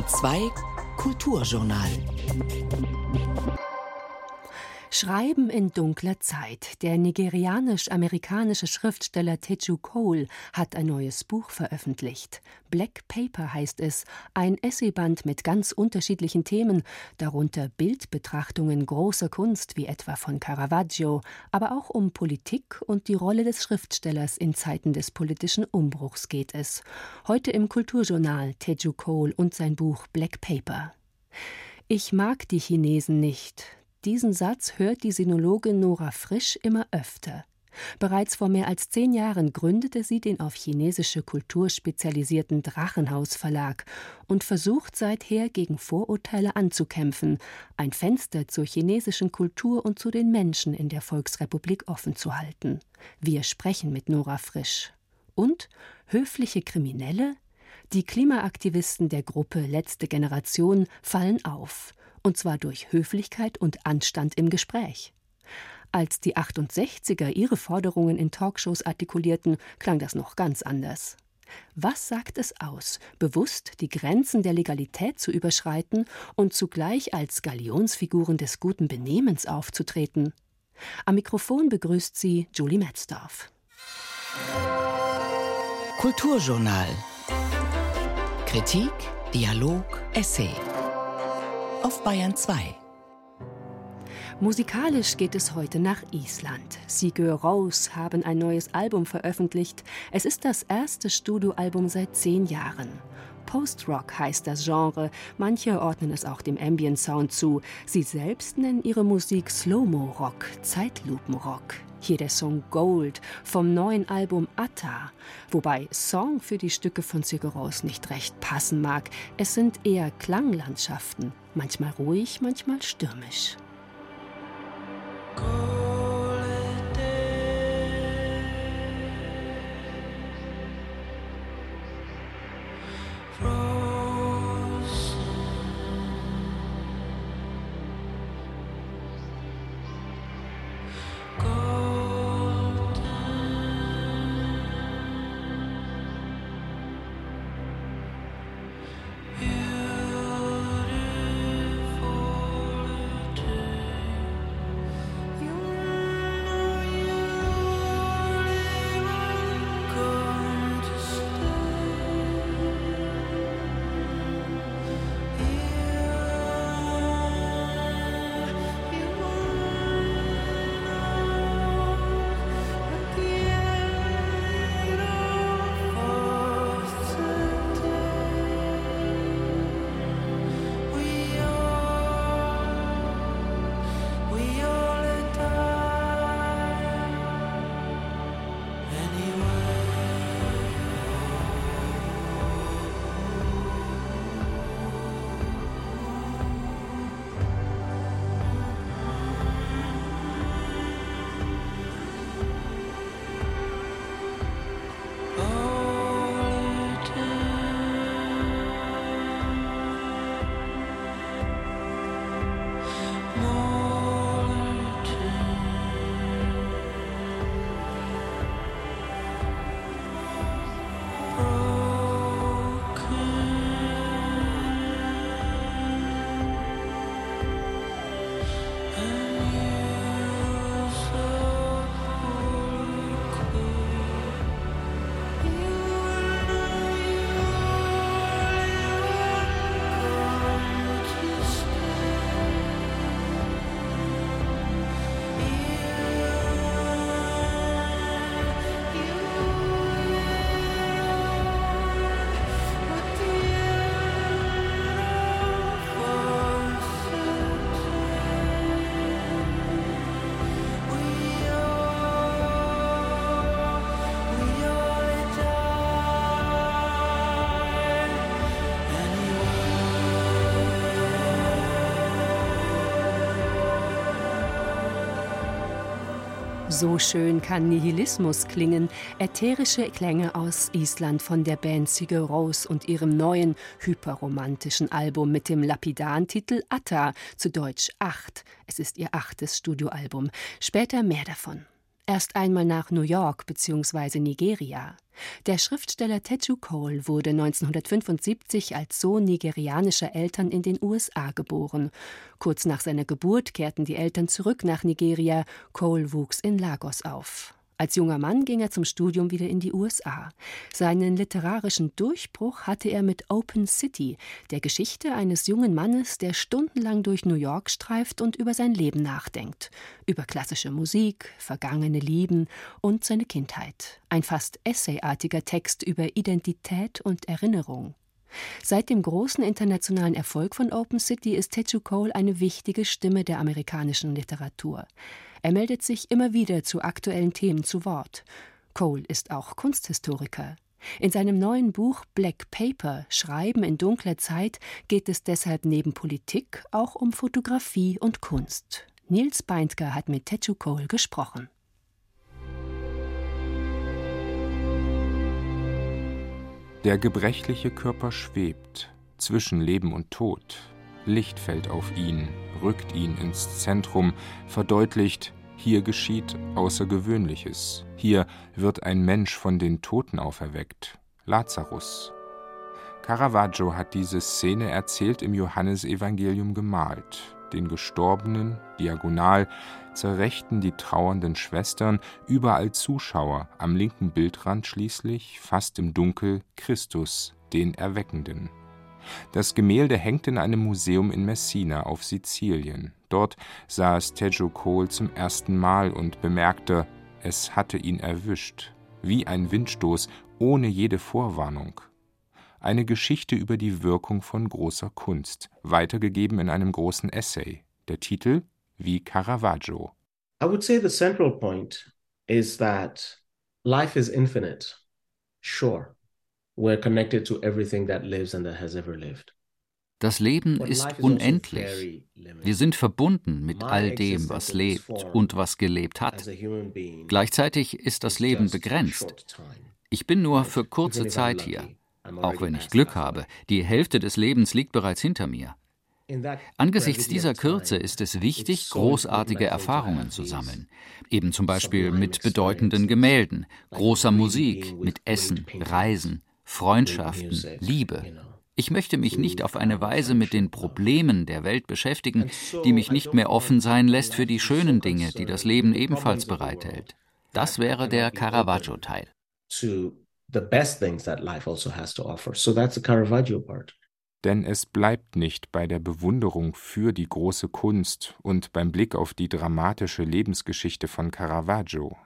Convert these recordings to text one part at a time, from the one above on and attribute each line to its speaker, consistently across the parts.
Speaker 1: Bayern 2 Kulturjournal.
Speaker 2: Schreiben in dunkler Zeit. Der nigerianisch-amerikanische Schriftsteller Teju Cole hat ein neues Buch veröffentlicht. Black Paper heißt es, ein Essayband mit ganz unterschiedlichen Themen, darunter Bildbetrachtungen großer Kunst wie etwa von Caravaggio, aber auch um Politik und die Rolle des Schriftstellers in Zeiten des politischen Umbruchs geht es. Heute im Kulturjournal Teju Cole und sein Buch Black Paper. Ich mag die Chinesen nicht. Diesen Satz hört die Sinologin Nora Frisch immer öfter. Bereits vor mehr als zehn Jahren gründete sie den auf chinesische Kultur spezialisierten Drachenhaus Verlag und versucht seither gegen Vorurteile anzukämpfen, ein Fenster zur chinesischen Kultur und zu den Menschen in der Volksrepublik offen zu halten. Wir sprechen mit Nora Frisch. Und höfliche Kriminelle? Die Klimaaktivisten der Gruppe Letzte Generation fallen auf und zwar durch Höflichkeit und Anstand im Gespräch. Als die 68er ihre Forderungen in Talkshows artikulierten, klang das noch ganz anders. Was sagt es aus, bewusst die Grenzen der Legalität zu überschreiten und zugleich als Galionsfiguren des guten Benehmens aufzutreten? Am Mikrofon begrüßt sie Julie Metzdorf.
Speaker 1: Kulturjournal. Kritik, Dialog, Essay auf Bayern 2.
Speaker 2: Musikalisch geht es heute nach Island. Sigur Rose haben ein neues Album veröffentlicht. Es ist das erste Studioalbum seit zehn Jahren. Post-Rock heißt das Genre. Manche ordnen es auch dem Ambient Sound zu. Sie selbst nennen ihre Musik Slow-Mo-Rock, Zeitlupenrock. Hier der Song Gold vom neuen Album Atta, wobei Song für die Stücke von Sigur nicht recht passen mag. Es sind eher Klanglandschaften, manchmal ruhig, manchmal stürmisch. Gold. So schön kann Nihilismus klingen. Ätherische Klänge aus Island von der Band Sigur Rose und ihrem neuen, hyperromantischen Album mit dem lapidaren Titel Atta, zu Deutsch Acht. Es ist ihr achtes Studioalbum. Später mehr davon. Erst einmal nach New York bzw. Nigeria. Der Schriftsteller Teju Cole wurde 1975 als Sohn nigerianischer Eltern in den USA geboren. Kurz nach seiner Geburt kehrten die Eltern zurück nach Nigeria. Cole wuchs in Lagos auf. Als junger Mann ging er zum Studium wieder in die USA. Seinen literarischen Durchbruch hatte er mit Open City, der Geschichte eines jungen Mannes, der stundenlang durch New York streift und über sein Leben nachdenkt, über klassische Musik, vergangene Lieben und seine Kindheit. Ein fast essayartiger Text über Identität und Erinnerung. Seit dem großen internationalen Erfolg von Open City ist Teju Cole eine wichtige Stimme der amerikanischen Literatur. Er meldet sich immer wieder zu aktuellen Themen zu Wort. Cole ist auch Kunsthistoriker. In seinem neuen Buch Black Paper Schreiben in dunkler Zeit geht es deshalb neben Politik auch um Fotografie und Kunst. Nils Beindker hat mit Teju Cole gesprochen.
Speaker 3: Der gebrechliche Körper schwebt zwischen Leben und Tod. Licht fällt auf ihn, rückt ihn ins Zentrum, verdeutlicht, hier geschieht Außergewöhnliches. Hier wird ein Mensch von den Toten auferweckt. Lazarus. Caravaggio hat diese Szene erzählt im Johannesevangelium gemalt. Den Gestorbenen, diagonal, zur Rechten die trauernden Schwestern, überall Zuschauer, am linken Bildrand schließlich, fast im Dunkel, Christus, den Erweckenden. Das Gemälde hängt in einem Museum in Messina auf Sizilien. Dort saß Tejo Cole zum ersten Mal und bemerkte, es hatte ihn erwischt, wie ein Windstoß, ohne jede Vorwarnung. Eine Geschichte über die Wirkung von großer Kunst, weitergegeben in einem großen Essay. Der Titel wie Caravaggio.
Speaker 4: I would say the central point is that life is infinite. Sure. We're connected to everything that lives and that has ever lived.
Speaker 5: Das Leben ist also unendlich. Wir sind verbunden mit all dem, was lebt und was gelebt hat. Gleichzeitig ist das Leben begrenzt. Ich bin nur für kurze Zeit hier, auch wenn ich Glück habe. Die Hälfte des Lebens liegt bereits hinter mir. Angesichts dieser Kürze ist es wichtig, großartige Erfahrungen zu sammeln, eben zum Beispiel mit bedeutenden Gemälden, großer Musik, mit Essen, Reisen, Freundschaften, Liebe. Ich möchte mich nicht auf eine Weise mit den Problemen der Welt beschäftigen, die mich nicht mehr offen sein lässt für die schönen Dinge, die das Leben ebenfalls bereithält. Das wäre der Caravaggio-Teil.
Speaker 4: Also Caravaggio
Speaker 3: Denn es bleibt nicht bei der Bewunderung für die große Kunst und beim Blick auf die dramatische Lebensgeschichte von Caravaggio.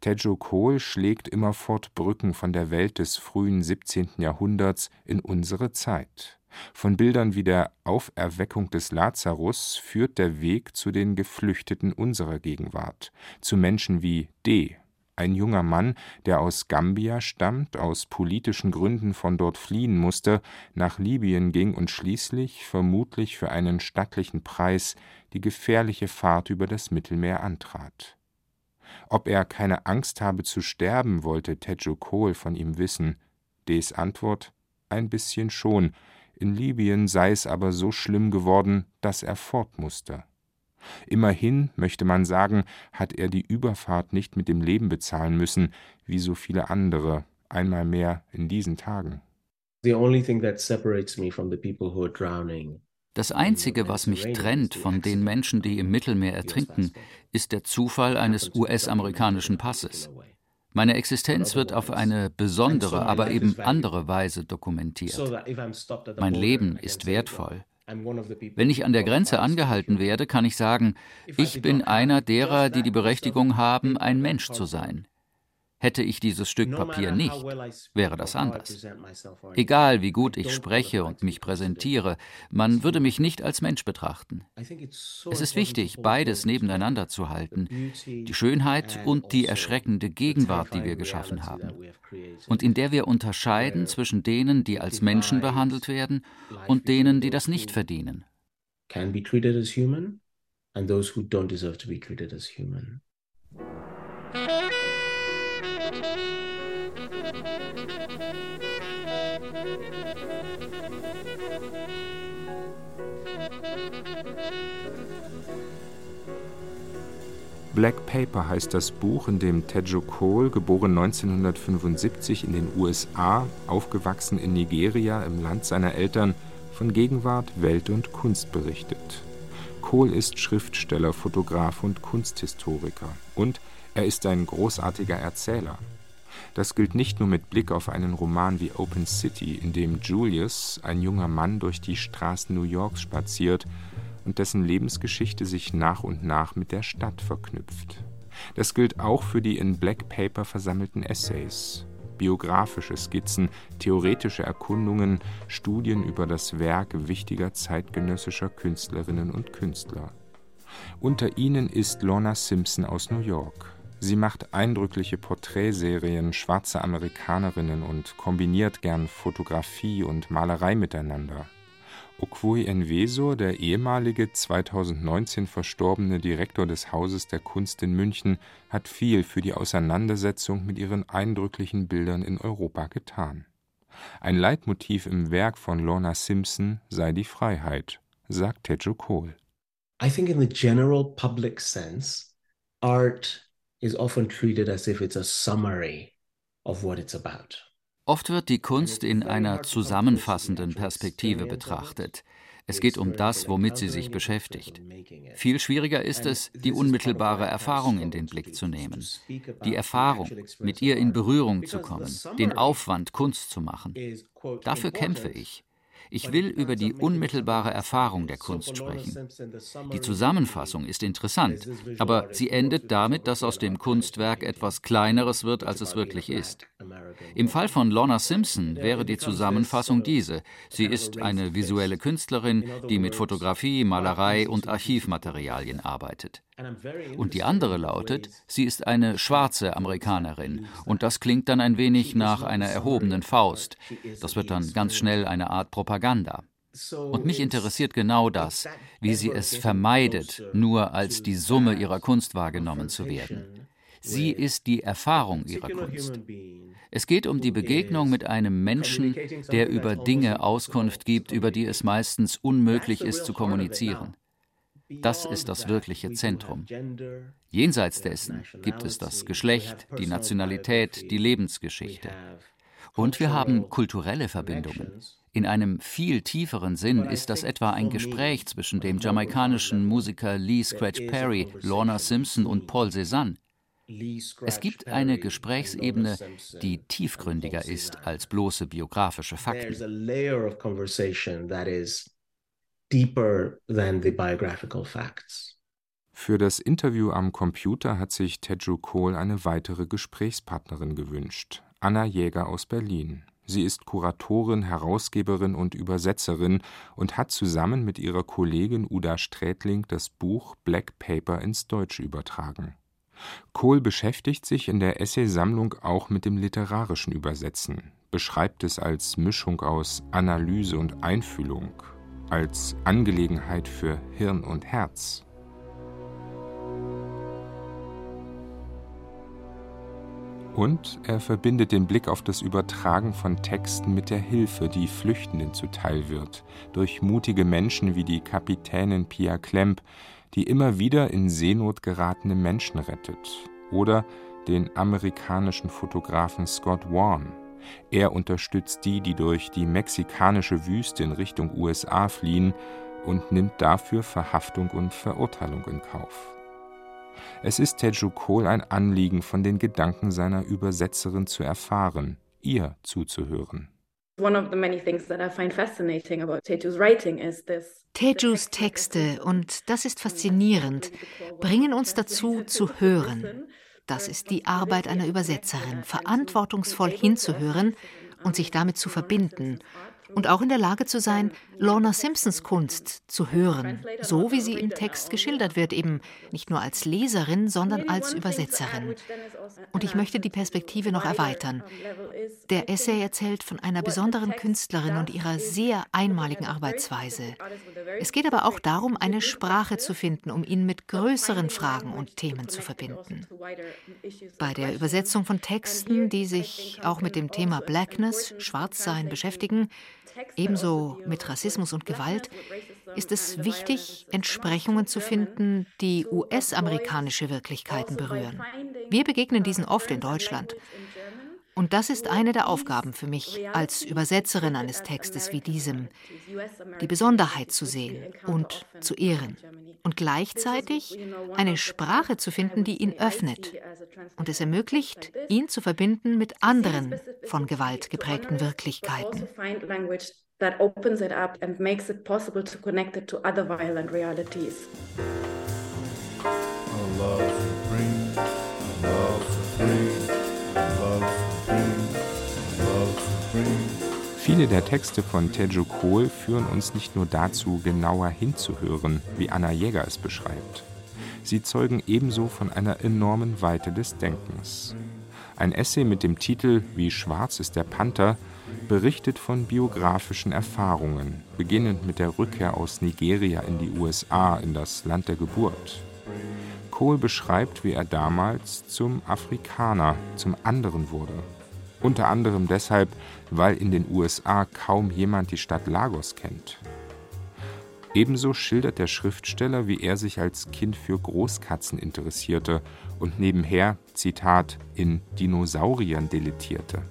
Speaker 3: Tejo Cole schlägt immerfort Brücken von der Welt des frühen 17. Jahrhunderts in unsere Zeit. Von Bildern wie der Auferweckung des Lazarus führt der Weg zu den Geflüchteten unserer Gegenwart, zu Menschen wie D., ein junger Mann, der aus Gambia stammt, aus politischen Gründen von dort fliehen musste, nach Libyen ging und schließlich, vermutlich für einen stattlichen Preis, die gefährliche Fahrt über das Mittelmeer antrat. Ob er keine Angst habe zu sterben, wollte Tejo Cole von ihm wissen. Des Antwort: Ein bisschen schon. In Libyen sei es aber so schlimm geworden, dass er fort musste. Immerhin, möchte man sagen, hat er die Überfahrt nicht mit dem Leben bezahlen müssen, wie so viele andere, einmal mehr in diesen Tagen.
Speaker 4: The only thing that separates me from the people who are drowning
Speaker 5: das Einzige, was mich trennt von den Menschen, die im Mittelmeer ertrinken, ist der Zufall eines US-amerikanischen Passes. Meine Existenz wird auf eine besondere, aber eben andere Weise dokumentiert. Mein Leben ist wertvoll. Wenn ich an der Grenze angehalten werde, kann ich sagen, ich bin einer derer, die die Berechtigung haben, ein Mensch zu sein. Hätte ich dieses Stück Papier nicht, wäre das anders. Egal wie gut ich spreche und mich präsentiere, man würde mich nicht als Mensch betrachten. Es ist wichtig, beides nebeneinander zu halten, die Schönheit und die erschreckende Gegenwart, die wir geschaffen haben, und in der wir unterscheiden zwischen denen, die als Menschen behandelt werden, und denen, die das nicht verdienen. Can be treated as human and those who don't deserve to be treated as human.
Speaker 3: Black Paper heißt das Buch, in dem Tejo Cole, geboren 1975 in den USA, aufgewachsen in Nigeria im Land seiner Eltern, von Gegenwart, Welt und Kunst berichtet. Cole ist Schriftsteller, Fotograf und Kunsthistoriker. Und er ist ein großartiger Erzähler. Das gilt nicht nur mit Blick auf einen Roman wie Open City, in dem Julius, ein junger Mann, durch die Straßen New Yorks spaziert und dessen Lebensgeschichte sich nach und nach mit der Stadt verknüpft. Das gilt auch für die in Black Paper versammelten Essays, biografische Skizzen, theoretische Erkundungen, Studien über das Werk wichtiger zeitgenössischer Künstlerinnen und Künstler. Unter ihnen ist Lorna Simpson aus New York. Sie macht eindrückliche Porträtserien schwarzer Amerikanerinnen und kombiniert gern Fotografie und Malerei miteinander. Okwui Enwesor, der ehemalige 2019 verstorbene Direktor des Hauses der Kunst in München, hat viel für die Auseinandersetzung mit ihren eindrücklichen Bildern in Europa getan. Ein Leitmotiv im Werk von Lorna Simpson sei die Freiheit, sagt Tejo Cole.
Speaker 4: I think in the general public sense, art is often treated as if it's a summary of what it's about.
Speaker 5: Oft wird die Kunst in einer zusammenfassenden Perspektive betrachtet. Es geht um das, womit sie sich beschäftigt. Viel schwieriger ist es, die unmittelbare Erfahrung in den Blick zu nehmen. Die Erfahrung, mit ihr in Berührung zu kommen, den Aufwand, Kunst zu machen. Dafür kämpfe ich. Ich will über die unmittelbare Erfahrung der Kunst sprechen. Die Zusammenfassung ist interessant, aber sie endet damit, dass aus dem Kunstwerk etwas Kleineres wird, als es wirklich ist. Im Fall von Lorna Simpson wäre die Zusammenfassung diese. Sie ist eine visuelle Künstlerin, die mit Fotografie, Malerei und Archivmaterialien arbeitet. Und die andere lautet, sie ist eine schwarze Amerikanerin. Und das klingt dann ein wenig nach einer erhobenen Faust. Das wird dann ganz schnell eine Art Propaganda. Und mich interessiert genau das, wie sie es vermeidet, nur als die Summe ihrer Kunst wahrgenommen zu werden. Sie ist die Erfahrung ihrer Kunst. Es geht um die Begegnung mit einem Menschen, der über Dinge Auskunft gibt, über die es meistens unmöglich ist zu kommunizieren. Das ist das wirkliche Zentrum. Jenseits dessen gibt es das Geschlecht, die Nationalität, die Lebensgeschichte. Und wir haben kulturelle Verbindungen. In einem viel tieferen Sinn ist das etwa ein Gespräch zwischen dem jamaikanischen Musiker Lee Scratch Perry, Lorna Simpson und Paul Cézanne. Es gibt eine Gesprächsebene, die tiefgründiger ist als bloße biografische Fakten
Speaker 4: deeper than the biographical facts.
Speaker 3: Für das Interview am Computer hat sich Teju Kohl eine weitere Gesprächspartnerin gewünscht, Anna Jäger aus Berlin. Sie ist Kuratorin, Herausgeberin und Übersetzerin und hat zusammen mit ihrer Kollegin Uda Strätling das Buch Black Paper ins Deutsche übertragen. Kohl beschäftigt sich in der Essaysammlung auch mit dem literarischen Übersetzen, beschreibt es als Mischung aus Analyse und Einfühlung, als Angelegenheit für Hirn und Herz. Und er verbindet den Blick auf das Übertragen von Texten mit der Hilfe, die Flüchtenden zuteil wird, durch mutige Menschen wie die Kapitänin Pia Klemp, die immer wieder in Seenot geratene Menschen rettet, oder den amerikanischen Fotografen Scott Warren, er unterstützt die, die durch die mexikanische Wüste in Richtung USA fliehen und nimmt dafür Verhaftung und Verurteilung in Kauf. Es ist Teju Cole ein Anliegen, von den Gedanken seiner Übersetzerin zu erfahren, ihr zuzuhören.
Speaker 6: Tejus Texte, und das ist faszinierend, bringen uns dazu zu hören, das ist die Arbeit einer Übersetzerin, verantwortungsvoll hinzuhören und sich damit zu verbinden und auch in der Lage zu sein, Lorna Simpsons Kunst zu hören, so wie sie im Text geschildert wird, eben nicht nur als Leserin, sondern als Übersetzerin. Und ich möchte die Perspektive noch erweitern. Der Essay erzählt von einer besonderen Künstlerin und ihrer sehr einmaligen Arbeitsweise. Es geht aber auch darum, eine Sprache zu finden, um ihn mit größeren Fragen und Themen zu verbinden. Bei der Übersetzung von Texten, die sich auch mit dem Thema Blackness, Schwarzsein beschäftigen, ebenso mit Rassismus und Gewalt, ist es wichtig, Entsprechungen zu finden, die US-amerikanische Wirklichkeiten berühren. Wir begegnen diesen oft in Deutschland. Und das ist eine der Aufgaben für mich als Übersetzerin eines Textes wie diesem, die Besonderheit zu sehen und zu ehren und gleichzeitig eine Sprache zu finden, die ihn öffnet und es ermöglicht, ihn zu verbinden mit anderen von Gewalt geprägten Wirklichkeiten. that opens it up and makes it possible to connect it to other violent realities.
Speaker 3: Viele der Texte von Tejo Kohl führen uns nicht nur dazu, genauer hinzuhören, wie Anna Jäger es beschreibt. Sie zeugen ebenso von einer enormen Weite des Denkens. Ein Essay mit dem Titel Wie schwarz ist der Panther berichtet von biografischen Erfahrungen, beginnend mit der Rückkehr aus Nigeria in die USA, in das Land der Geburt. Kohl beschreibt, wie er damals zum Afrikaner, zum anderen wurde unter anderem deshalb, weil in den USA kaum jemand die Stadt Lagos kennt. Ebenso schildert der Schriftsteller, wie er sich als Kind für Großkatzen interessierte und nebenher, Zitat, in Dinosauriern deletierte.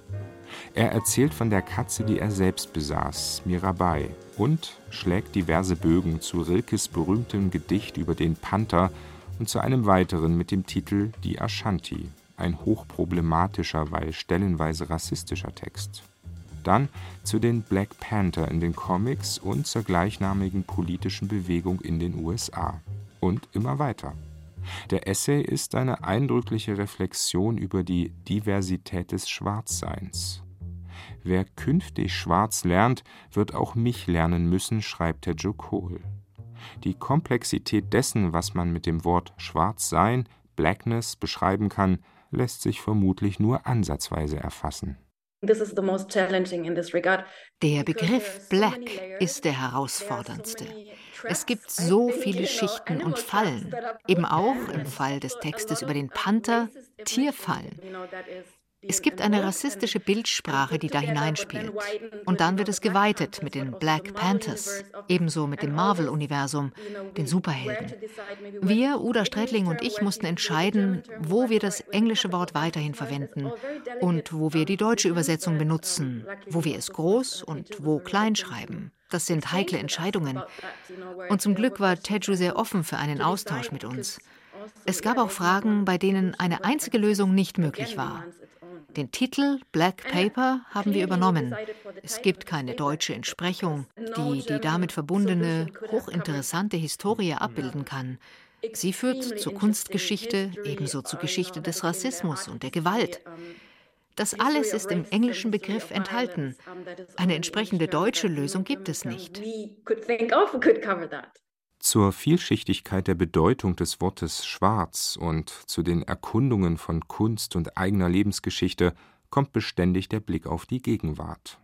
Speaker 3: Er erzählt von der Katze, die er selbst besaß, Mirabai, und schlägt diverse Bögen zu Rilkes berühmtem Gedicht über den Panther und zu einem weiteren mit dem Titel Die Ashanti ein hochproblematischer, weil stellenweise rassistischer Text. Dann zu den Black Panther in den Comics und zur gleichnamigen politischen Bewegung in den USA. Und immer weiter. Der Essay ist eine eindrückliche Reflexion über die Diversität des Schwarzseins. Wer künftig schwarz lernt, wird auch mich lernen müssen, schreibt der Joe Cole. Die Komplexität dessen, was man mit dem Wort Schwarzsein, Blackness beschreiben kann, lässt sich vermutlich nur ansatzweise erfassen.
Speaker 6: Der Begriff Black ist der herausforderndste. Es gibt so viele Schichten und Fallen, eben auch im Fall des Textes über den Panther Tierfallen. Es gibt eine rassistische Bildsprache, die da hineinspielt. Und dann wird es geweitet mit den Black Panthers, ebenso mit dem Marvel-Universum, den Superhelden. Wir, Uda Strätling und ich, mussten entscheiden, wo wir das englische Wort weiterhin verwenden und wo wir die deutsche Übersetzung benutzen, wo wir es groß und wo klein schreiben. Das sind heikle Entscheidungen. Und zum Glück war Teju sehr offen für einen Austausch mit uns. Es gab auch Fragen, bei denen eine einzige Lösung nicht möglich war. Den Titel Black Paper haben wir übernommen. Es gibt keine deutsche Entsprechung, die die damit verbundene, hochinteressante Historie abbilden kann. Sie führt zur Kunstgeschichte, ebenso zur Geschichte des Rassismus und der Gewalt. Das alles ist im englischen Begriff enthalten. Eine entsprechende deutsche Lösung gibt es nicht.
Speaker 3: Zur Vielschichtigkeit der Bedeutung des Wortes Schwarz und zu den Erkundungen von Kunst und eigener Lebensgeschichte kommt beständig der Blick auf die Gegenwart.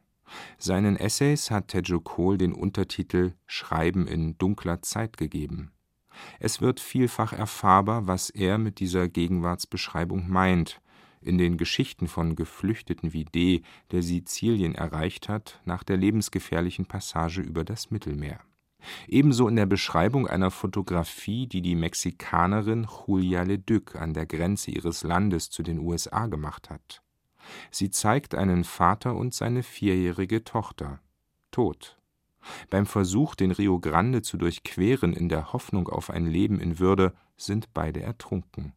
Speaker 3: Seinen Essays hat Tejo Cole den Untertitel Schreiben in dunkler Zeit gegeben. Es wird vielfach erfahrbar, was er mit dieser Gegenwartsbeschreibung meint. In den Geschichten von Geflüchteten wie D., der Sizilien erreicht hat, nach der lebensgefährlichen Passage über das Mittelmeer. Ebenso in der Beschreibung einer Fotografie, die die Mexikanerin Julia Leduc an der Grenze ihres Landes zu den USA gemacht hat. Sie zeigt einen Vater und seine vierjährige Tochter, tot. Beim Versuch, den Rio Grande zu durchqueren in der Hoffnung auf ein Leben in Würde, sind beide ertrunken.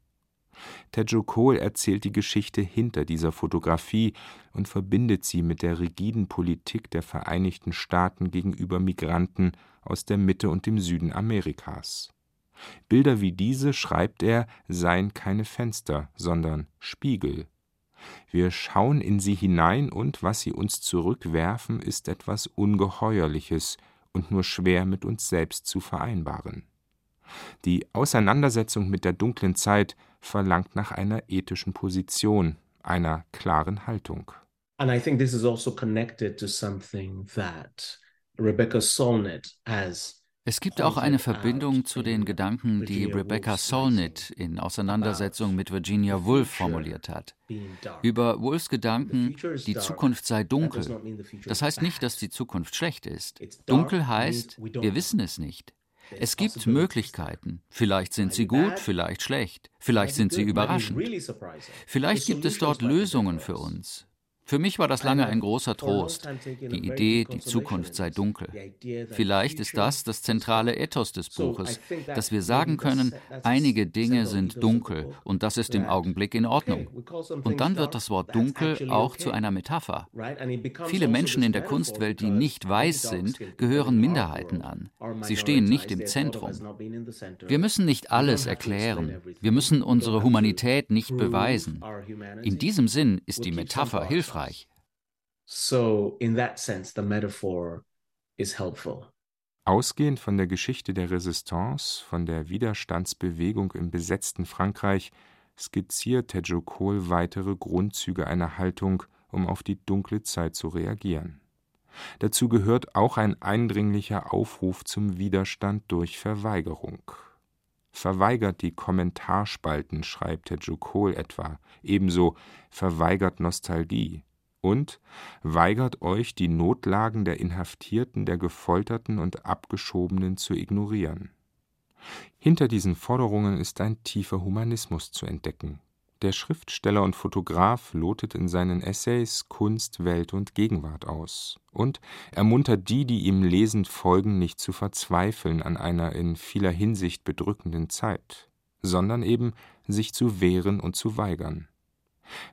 Speaker 3: Tejo Cole erzählt die Geschichte hinter dieser Fotografie und verbindet sie mit der rigiden Politik der Vereinigten Staaten gegenüber Migranten aus der Mitte und dem Süden Amerikas. Bilder wie diese, schreibt er, seien keine Fenster, sondern Spiegel. Wir schauen in sie hinein und was sie uns zurückwerfen, ist etwas Ungeheuerliches und nur schwer mit uns selbst zu vereinbaren. Die Auseinandersetzung mit der dunklen Zeit verlangt nach einer ethischen Position, einer klaren Haltung. And I think this is also connected to something that Rebecca Solnit has
Speaker 5: Es gibt auch eine Verbindung zu den Gedanken, die Rebecca Solnit in Auseinandersetzung mit Virginia Woolf formuliert hat. Über Woolfs Gedanken, die Zukunft sei dunkel. Das heißt nicht, dass die Zukunft schlecht ist. Dunkel heißt, wir wissen es nicht. Es gibt Möglichkeiten. Vielleicht sind sie gut, vielleicht schlecht. Vielleicht sind sie überraschend. Vielleicht gibt es dort Lösungen für uns. Für mich war das lange ein großer Trost, die Idee, die Zukunft sei dunkel. Vielleicht ist das das zentrale Ethos des Buches, dass wir sagen können, einige Dinge sind dunkel und das ist im Augenblick in Ordnung. Und dann wird das Wort dunkel auch zu einer Metapher. Viele Menschen in der Kunstwelt, die nicht weiß sind, gehören Minderheiten an. Sie stehen nicht im Zentrum. Wir müssen nicht alles erklären. Wir müssen unsere Humanität nicht beweisen. In diesem Sinn ist die Metapher hilfreich hilfreich.
Speaker 4: So in that sense, the metaphor is helpful.
Speaker 3: Ausgehend von der Geschichte der Resistance, von der Widerstandsbewegung im besetzten Frankreich, skizziert Tejo Cole weitere Grundzüge einer Haltung, um auf die dunkle Zeit zu reagieren. Dazu gehört auch ein eindringlicher Aufruf zum Widerstand durch Verweigerung. Verweigert die Kommentarspalten, schreibt Tejo Cole etwa, ebenso verweigert Nostalgie und weigert euch, die Notlagen der Inhaftierten, der Gefolterten und Abgeschobenen zu ignorieren. Hinter diesen Forderungen ist ein tiefer Humanismus zu entdecken. Der Schriftsteller und Fotograf lotet in seinen Essays Kunst, Welt und Gegenwart aus und ermuntert die, die ihm lesend folgen, nicht zu verzweifeln an einer in vieler Hinsicht bedrückenden Zeit, sondern eben sich zu wehren und zu weigern.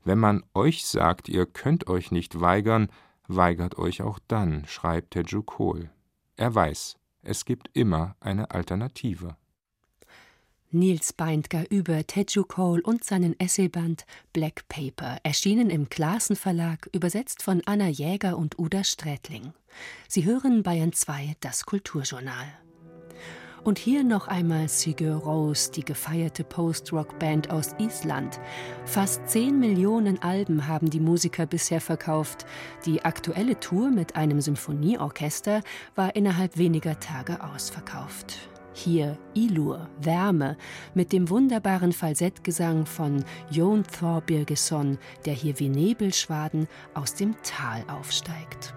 Speaker 3: Wenn man euch sagt, ihr könnt euch nicht weigern, weigert euch auch dann, schreibt Teju Kohl. Er weiß, es gibt immer eine Alternative.
Speaker 2: Nils Beindger über Teju Cole und seinen Essayband Black Paper, erschienen im Klassen Verlag, übersetzt von Anna Jäger und Uda Strätling. Sie hören Bayern 2 das Kulturjournal. Und hier noch einmal Sigur Rose, die gefeierte Post-Rock-Band aus Island. Fast 10 Millionen Alben haben die Musiker bisher verkauft. Die aktuelle Tour mit einem Symphonieorchester war innerhalb weniger Tage ausverkauft. Hier Ilur, Wärme, mit dem wunderbaren Falsettgesang von Jon Thor Birgesson, der hier wie Nebelschwaden aus dem Tal aufsteigt.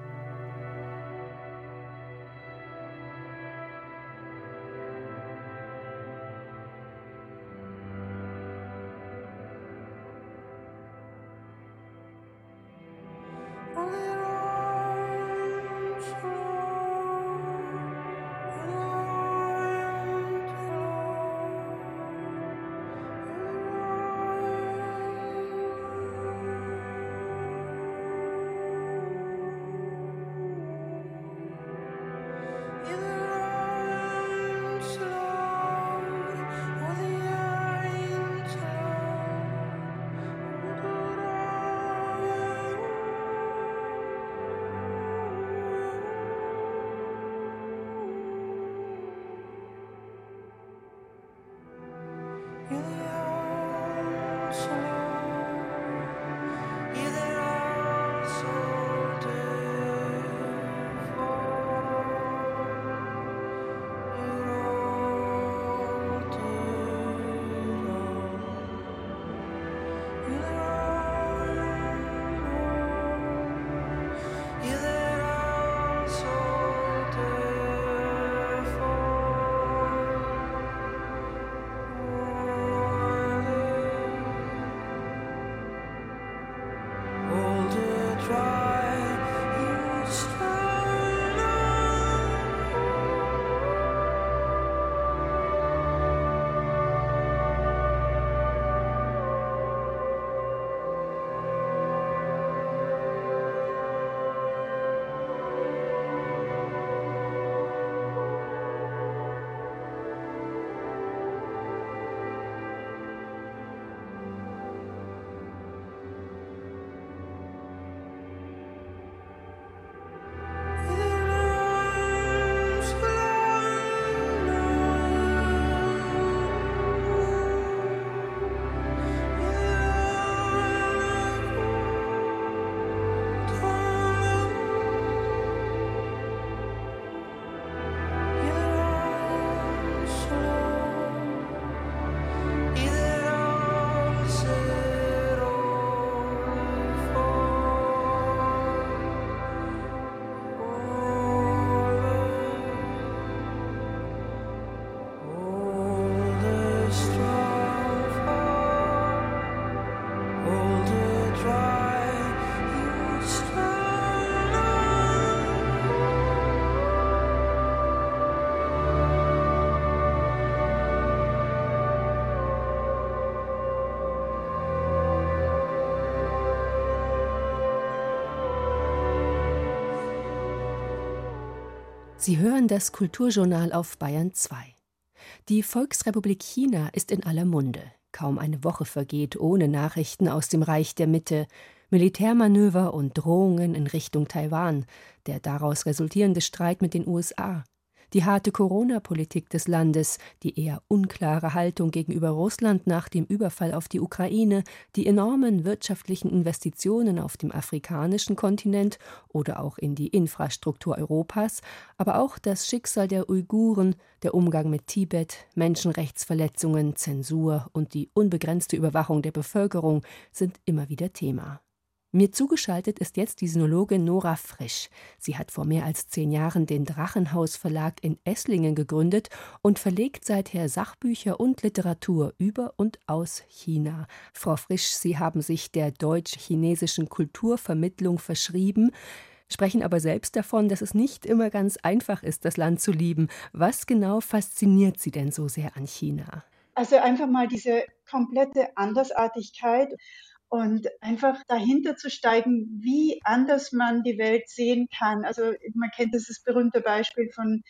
Speaker 2: Sie hören das Kulturjournal auf Bayern 2. Die Volksrepublik China ist in aller Munde. Kaum eine Woche vergeht ohne Nachrichten aus dem Reich der Mitte, Militärmanöver und Drohungen in Richtung Taiwan, der daraus resultierende Streit mit den USA die harte Corona-Politik des Landes, die eher unklare Haltung gegenüber Russland nach dem Überfall auf die Ukraine, die enormen wirtschaftlichen Investitionen auf dem afrikanischen Kontinent oder auch in die Infrastruktur Europas, aber auch das Schicksal der Uiguren, der Umgang mit Tibet, Menschenrechtsverletzungen, Zensur und die unbegrenzte Überwachung der Bevölkerung sind immer wieder Thema. Mir zugeschaltet ist jetzt die Sinologin Nora Frisch. Sie hat vor mehr als zehn Jahren den Drachenhaus Verlag in Esslingen gegründet und verlegt seither Sachbücher und Literatur über und aus China. Frau Frisch, Sie haben sich der deutsch-chinesischen Kulturvermittlung verschrieben sprechen aber selbst davon, dass es nicht immer ganz einfach ist, das Land zu lieben. Was genau fasziniert Sie denn so sehr an China?
Speaker 7: Also einfach mal diese komplette Andersartigkeit und einfach dahinter zu steigen, wie anders man die Welt sehen kann. Also man kennt dieses berühmte Beispiel von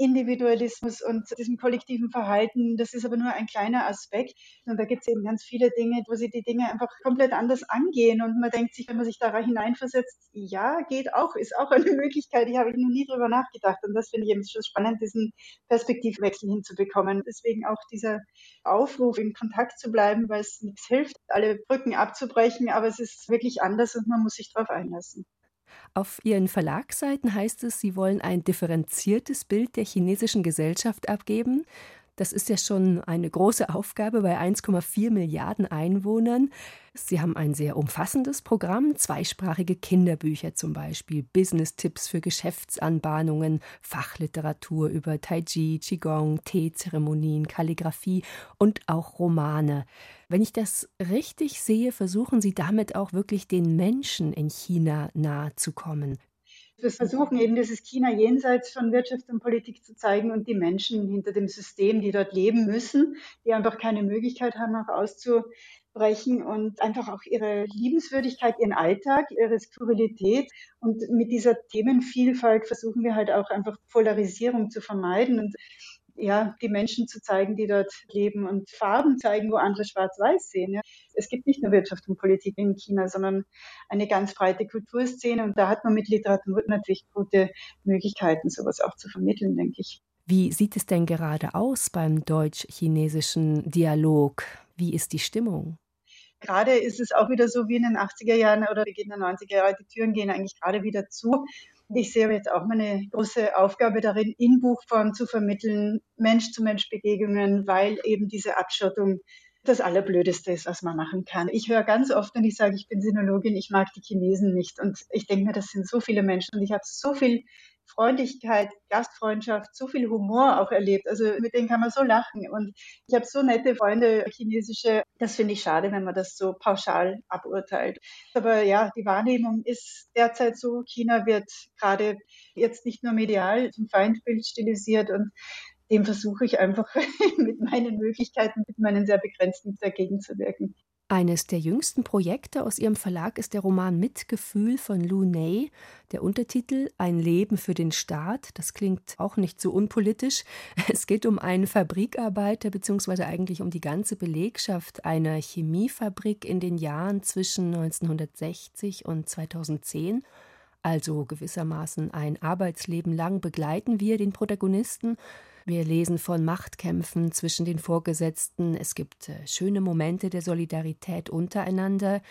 Speaker 7: Individualismus und diesem kollektiven Verhalten. Das ist aber nur ein kleiner Aspekt. Und da gibt es eben ganz viele Dinge, wo sie die Dinge einfach komplett anders angehen. Und man denkt sich, wenn man sich da hineinversetzt, ja, geht auch, ist auch eine Möglichkeit. Ich habe noch nie drüber nachgedacht. Und das finde ich eben schon spannend, diesen Perspektivwechsel hinzubekommen. Deswegen auch dieser Aufruf, in Kontakt zu bleiben, weil es nichts hilft, alle Brücken abzubrechen. Aber es ist wirklich anders und man muss sich darauf einlassen.
Speaker 2: Auf Ihren Verlagsseiten heißt es, Sie wollen ein differenziertes Bild der chinesischen Gesellschaft abgeben. Das ist ja schon eine große Aufgabe bei 1,4 Milliarden Einwohnern. Sie haben ein sehr umfassendes Programm, zweisprachige Kinderbücher zum Beispiel, Business-Tipps für Geschäftsanbahnungen, Fachliteratur über Tai Chi, Qigong, Teezeremonien, Kalligraphie und auch Romane. Wenn ich das richtig sehe, versuchen Sie damit auch wirklich den Menschen in China nahe zu kommen.
Speaker 7: Wir versuchen eben dieses China jenseits von Wirtschaft und Politik zu zeigen und die Menschen hinter dem System, die dort leben müssen, die einfach keine Möglichkeit haben, auch auszubrechen und einfach auch ihre Liebenswürdigkeit, ihren Alltag, ihre Skurrilität. Und mit dieser Themenvielfalt versuchen wir halt auch einfach Polarisierung zu vermeiden und ja, die Menschen zu zeigen, die dort leben und Farben zeigen, wo andere schwarz-weiß sehen. Ja. Es gibt nicht nur Wirtschaft und Politik in China, sondern eine ganz breite Kulturszene und da hat man mit Literatur natürlich gute Möglichkeiten, sowas auch zu vermitteln, denke ich.
Speaker 2: Wie sieht es denn gerade aus beim deutsch-chinesischen Dialog? Wie ist die Stimmung?
Speaker 7: Gerade ist es auch wieder so wie in den 80er Jahren oder Beginn der 90er Jahre, die Türen gehen eigentlich gerade wieder zu. Ich sehe jetzt auch meine große Aufgabe darin, in Buchform zu vermitteln, Mensch-zu-Mensch-Begegnungen, weil eben diese Abschottung das Allerblödeste ist, was man machen kann. Ich höre ganz oft, wenn ich sage, ich bin Sinologin, ich mag die Chinesen nicht. Und ich denke mir, das sind so viele Menschen und ich habe so viel Freundlichkeit, Gastfreundschaft, so viel Humor auch erlebt. Also mit denen kann man so lachen. Und ich habe so nette Freunde, chinesische. Das finde ich schade, wenn man das so pauschal aburteilt. Aber ja, die Wahrnehmung ist derzeit so. China wird gerade jetzt nicht nur medial zum Feindbild stilisiert und dem versuche ich einfach mit meinen Möglichkeiten, mit meinen sehr begrenzten dagegen zu wirken.
Speaker 2: Eines der jüngsten Projekte aus ihrem Verlag ist der Roman Mitgefühl von Lu Ney. Der Untertitel Ein Leben für den Staat. Das klingt auch nicht so unpolitisch. Es geht um einen Fabrikarbeiter beziehungsweise eigentlich um die ganze Belegschaft einer Chemiefabrik in den Jahren zwischen 1960 und 2010. Also gewissermaßen ein Arbeitsleben lang begleiten wir den Protagonisten wir lesen von Machtkämpfen zwischen den Vorgesetzten. Es gibt äh, schöne Momente der Solidarität untereinander,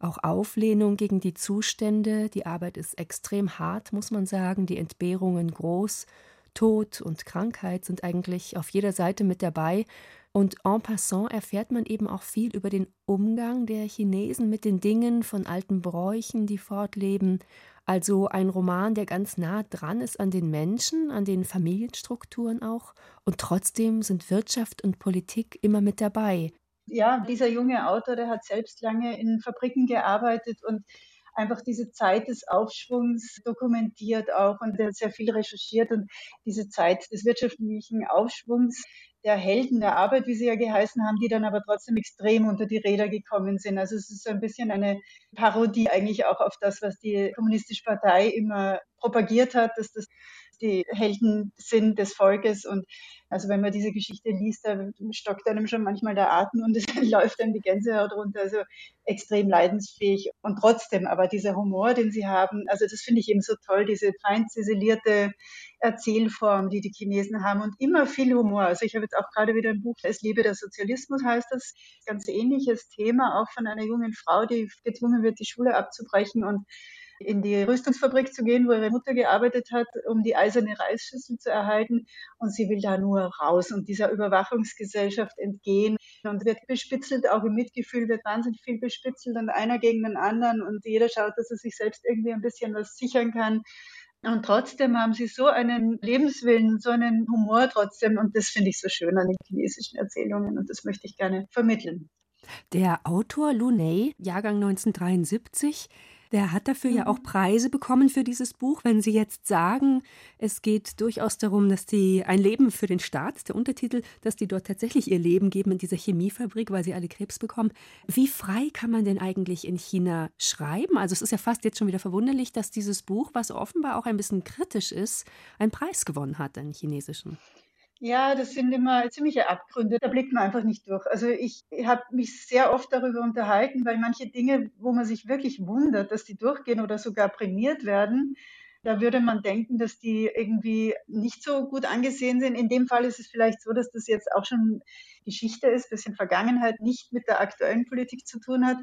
Speaker 2: auch Auflehnung gegen die Zustände. Die Arbeit ist extrem hart, muss man sagen, die Entbehrungen groß. Tod und Krankheit sind eigentlich auf jeder Seite mit dabei. Und en passant erfährt man eben auch viel über den Umgang der Chinesen mit den Dingen von alten Bräuchen, die fortleben, also ein Roman, der ganz nah dran ist an den Menschen, an den Familienstrukturen auch. Und trotzdem sind Wirtschaft und Politik immer mit dabei.
Speaker 7: Ja, dieser junge Autor, der hat selbst lange in Fabriken gearbeitet und einfach diese Zeit des Aufschwungs dokumentiert auch und sehr viel recherchiert und diese Zeit des wirtschaftlichen Aufschwungs der Helden der Arbeit, wie sie ja geheißen haben, die dann aber trotzdem extrem unter die Räder gekommen sind. Also es ist so ein bisschen eine Parodie eigentlich auch auf das, was die Kommunistische Partei immer propagiert hat, dass das die Helden sind des Volkes. Und also wenn man diese Geschichte liest, da stockt einem schon manchmal der Atem und es läuft dann die Gänsehaut runter. Also extrem leidensfähig. Und trotzdem aber dieser Humor, den sie haben, also das finde ich eben so toll, diese fein ziselierte Erzählform, die die Chinesen haben und immer viel Humor. Also ich habe jetzt auch gerade wieder ein Buch, Es liebe der Sozialismus heißt das, ganz ähnliches Thema, auch von einer jungen Frau, die gezwungen wird, die Schule abzubrechen und in die Rüstungsfabrik zu gehen, wo ihre Mutter gearbeitet hat, um die eiserne Reisschüssel zu erhalten. Und sie will da nur raus und dieser Überwachungsgesellschaft entgehen und wird bespitzelt, auch im Mitgefühl wird wahnsinnig viel bespitzelt und einer gegen den anderen und jeder schaut, dass er sich selbst irgendwie ein bisschen was sichern kann. Und trotzdem haben sie so einen Lebenswillen, so einen Humor trotzdem. Und das finde ich so schön an den chinesischen Erzählungen. Und das möchte ich gerne vermitteln.
Speaker 2: Der Autor Lu Ney, Jahrgang 1973, der hat dafür ja auch mhm. Preise bekommen für dieses Buch. Wenn Sie jetzt sagen, es geht durchaus darum, dass die ein Leben für den Staat, der Untertitel, dass die dort tatsächlich ihr Leben geben in dieser Chemiefabrik, weil sie alle Krebs bekommen. Wie frei kann man denn eigentlich in China schreiben? Also es ist ja fast jetzt schon wieder verwunderlich, dass dieses Buch, was offenbar auch ein bisschen kritisch ist, einen Preis gewonnen hat, einen chinesischen.
Speaker 7: Ja, das sind immer ziemliche Abgründe. Da blickt man einfach nicht durch. Also ich habe mich sehr oft darüber unterhalten, weil manche Dinge, wo man sich wirklich wundert, dass die durchgehen oder sogar prämiert werden, da würde man denken, dass die irgendwie nicht so gut angesehen sind. In dem Fall ist es vielleicht so, dass das jetzt auch schon Geschichte ist, bisschen Vergangenheit, nicht mit der aktuellen Politik zu tun hat.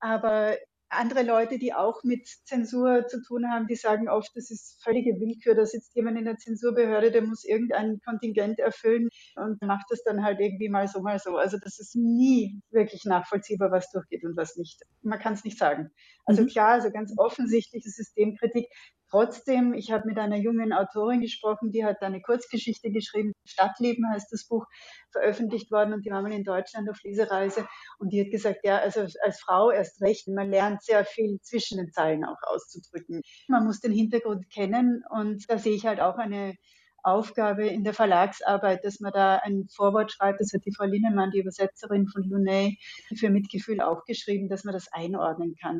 Speaker 7: Aber andere Leute, die auch mit Zensur zu tun haben, die sagen oft, das ist völlige Willkür. Da sitzt jemand in der Zensurbehörde, der muss irgendein Kontingent erfüllen und macht das dann halt irgendwie mal so, mal so. Also das ist nie wirklich nachvollziehbar, was durchgeht und was nicht. Man kann es nicht sagen. Also mhm. klar, also ganz offensichtliche Systemkritik. Trotzdem, ich habe mit einer jungen Autorin gesprochen, die hat eine Kurzgeschichte geschrieben. Stadtleben heißt das Buch, veröffentlicht worden und die war mal in Deutschland auf Lesereise und die hat gesagt, ja, also als Frau erst recht, man lernt sehr viel zwischen den Zeilen auch auszudrücken. Man muss den Hintergrund kennen und da sehe ich halt auch eine Aufgabe in der Verlagsarbeit, dass man da ein Vorwort schreibt. Das hat die Frau Linnemann, die Übersetzerin von Lunay, für Mitgefühl auch geschrieben, dass man das einordnen kann.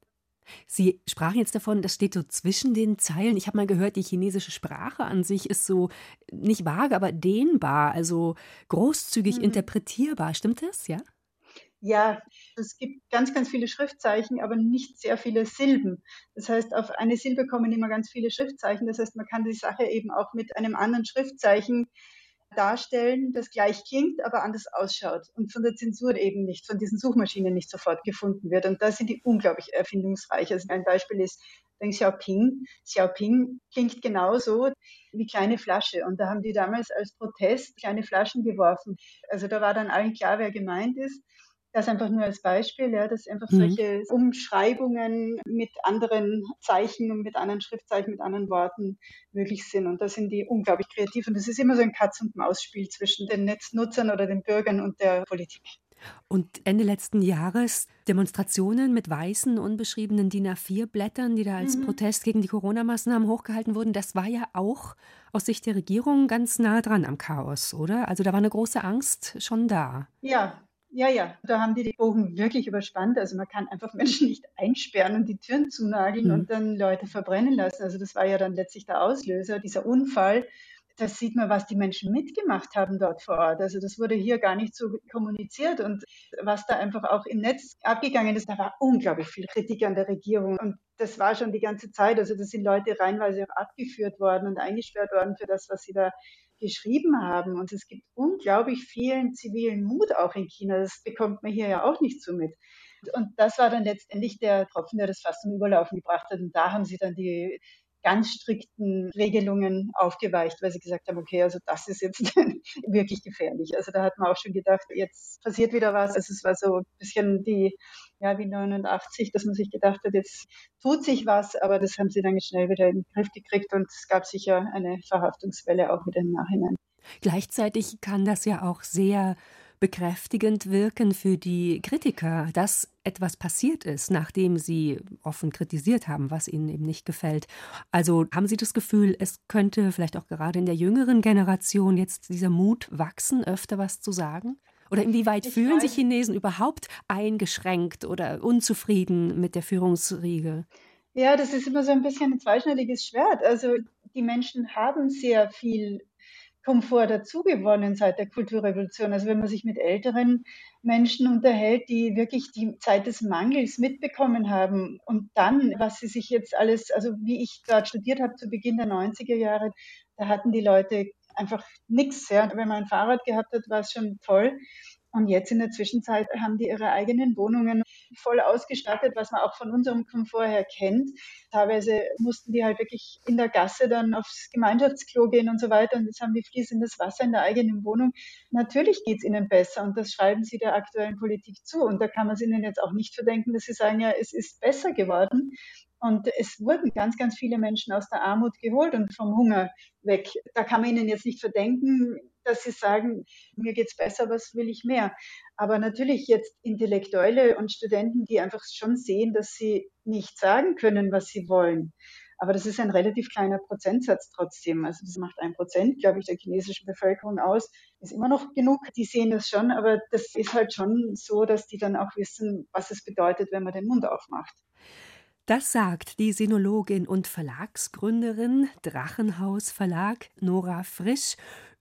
Speaker 2: Sie sprachen jetzt davon, das steht so zwischen den Zeilen. Ich habe mal gehört, die chinesische Sprache an sich ist so nicht vage, aber dehnbar, also großzügig mhm. interpretierbar. Stimmt das, ja?
Speaker 7: Ja, es gibt ganz, ganz viele Schriftzeichen, aber nicht sehr viele Silben. Das heißt, auf eine Silbe kommen immer ganz viele Schriftzeichen. Das heißt, man kann die Sache eben auch mit einem anderen Schriftzeichen darstellen, das gleich klingt, aber anders ausschaut und von der Zensur eben nicht, von diesen Suchmaschinen nicht sofort gefunden wird. Und da sind die unglaublich erfindungsreich. Also ein Beispiel ist Deng Xiaoping. Xiaoping klingt genauso wie kleine Flasche. Und da haben die damals als Protest kleine Flaschen geworfen. Also da war dann allen klar, wer gemeint ist. Das einfach nur als Beispiel, ja, dass einfach mhm. solche Umschreibungen mit anderen Zeichen und mit anderen Schriftzeichen, mit anderen Worten möglich sind. Und da sind die unglaublich kreativ. Und das ist immer so ein Katz-und-Maus-Spiel zwischen den Netznutzern oder den Bürgern und der Politik.
Speaker 2: Und Ende letzten Jahres Demonstrationen mit weißen, unbeschriebenen DIN A4-Blättern, die da als mhm. Protest gegen die Corona-Maßnahmen hochgehalten wurden, das war ja auch aus Sicht der Regierung ganz nah dran am Chaos, oder? Also da war eine große Angst schon da.
Speaker 7: Ja, ja, ja, da haben die die Bogen wirklich überspannt. Also man kann einfach Menschen nicht einsperren und die Türen zunageln mhm. und dann Leute verbrennen lassen. Also das war ja dann letztlich der Auslöser, dieser Unfall. Da sieht man, was die Menschen mitgemacht haben dort vor Ort. Also das wurde hier gar nicht so kommuniziert und was da einfach auch im Netz abgegangen ist, da war unglaublich viel Kritik an der Regierung und das war schon die ganze Zeit. Also da sind Leute reinweise auch abgeführt worden und eingesperrt worden für das, was sie da geschrieben haben. Und es gibt unglaublich vielen zivilen Mut auch in China. Das bekommt man hier ja auch nicht so mit. Und das war dann letztendlich der Tropfen, der das fast zum Überlaufen gebracht hat. Und da haben sie dann die ganz strikten Regelungen aufgeweicht, weil sie gesagt haben, okay, also das ist jetzt wirklich gefährlich. Also da hat man auch schon gedacht, jetzt passiert wieder was. Also es war so ein bisschen die, ja, wie 89, dass man sich gedacht hat, jetzt tut sich was, aber das haben sie dann schnell wieder in den Griff gekriegt und es gab sicher eine Verhaftungswelle auch wieder im Nachhinein.
Speaker 2: Gleichzeitig kann das ja auch sehr bekräftigend wirken für die Kritiker, dass etwas passiert ist, nachdem sie offen kritisiert haben, was ihnen eben nicht gefällt. Also haben Sie das Gefühl, es könnte vielleicht auch gerade in der jüngeren Generation jetzt dieser Mut wachsen, öfter was zu sagen? Oder inwieweit ich fühlen sich Chinesen überhaupt eingeschränkt oder unzufrieden mit der Führungsriege?
Speaker 7: Ja, das ist immer so ein bisschen ein zweischneidiges Schwert. Also die Menschen haben sehr viel Komfort dazugewonnen seit der Kulturrevolution. Also wenn man sich mit älteren Menschen unterhält, die wirklich die Zeit des Mangels mitbekommen haben und dann, was sie sich jetzt alles, also wie ich dort studiert habe zu Beginn der 90er Jahre, da hatten die Leute einfach nichts. Ja. Wenn man ein Fahrrad gehabt hat, war es schon toll. Und jetzt in der Zwischenzeit haben die ihre eigenen Wohnungen voll ausgestattet, was man auch von unserem Komfort her kennt. Teilweise mussten die halt wirklich in der Gasse dann aufs Gemeinschaftsklo gehen und so weiter. Und jetzt haben die fließendes Wasser in der eigenen Wohnung. Natürlich geht es ihnen besser und das schreiben sie der aktuellen Politik zu. Und da kann man es ihnen jetzt auch nicht verdenken, dass sie sagen, ja, es ist besser geworden. Und es wurden ganz, ganz viele Menschen aus der Armut geholt und vom Hunger weg. Da kann man ihnen jetzt nicht verdenken, dass sie sagen, mir geht es besser, was will ich mehr? Aber natürlich jetzt Intellektuelle und Studenten, die einfach schon sehen, dass sie nicht sagen können, was sie wollen. Aber das ist ein relativ kleiner Prozentsatz trotzdem. Also das macht ein Prozent, glaube ich, der chinesischen Bevölkerung aus. Ist immer noch genug. Die sehen das schon, aber das ist halt schon so, dass die dann auch wissen, was es bedeutet, wenn man den Mund aufmacht.
Speaker 2: Das sagt die Sinologin und Verlagsgründerin Drachenhaus Verlag Nora Frisch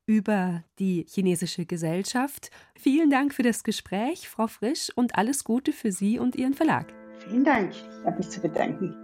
Speaker 2: über die chinesische Gesellschaft. Vielen Dank für das Gespräch, Frau Frisch, und alles Gute für Sie und Ihren Verlag.
Speaker 7: Vielen Dank. Ich habe mich zu bedanken.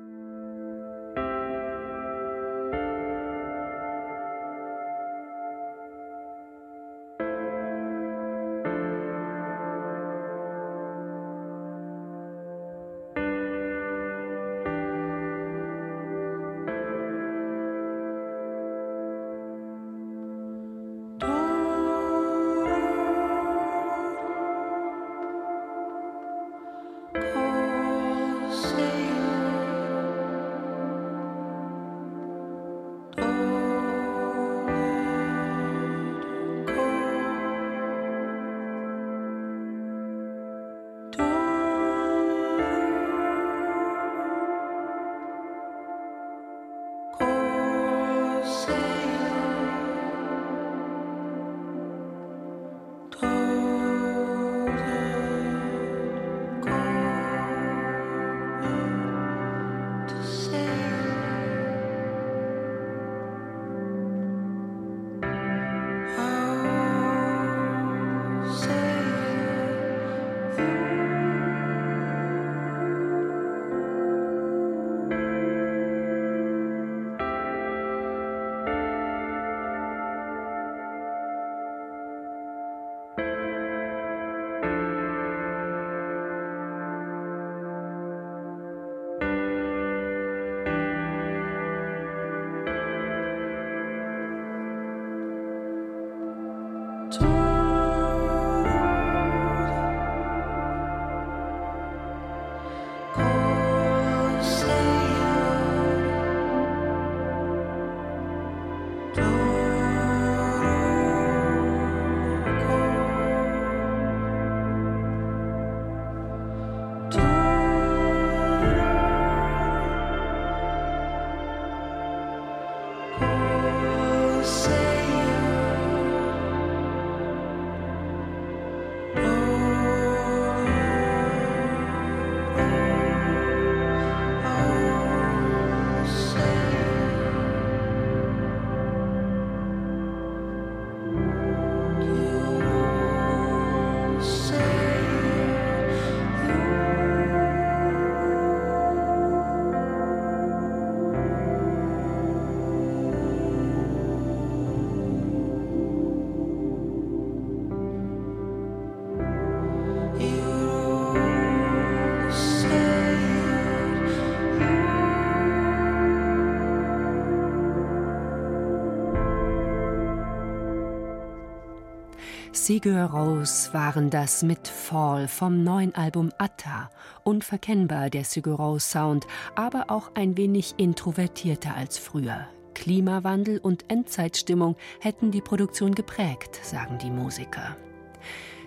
Speaker 2: Sigur Rose waren das mit Fall vom neuen Album Atta. Unverkennbar der Sigur Rose Sound, aber auch ein wenig introvertierter als früher. Klimawandel und Endzeitstimmung hätten die Produktion geprägt, sagen die Musiker.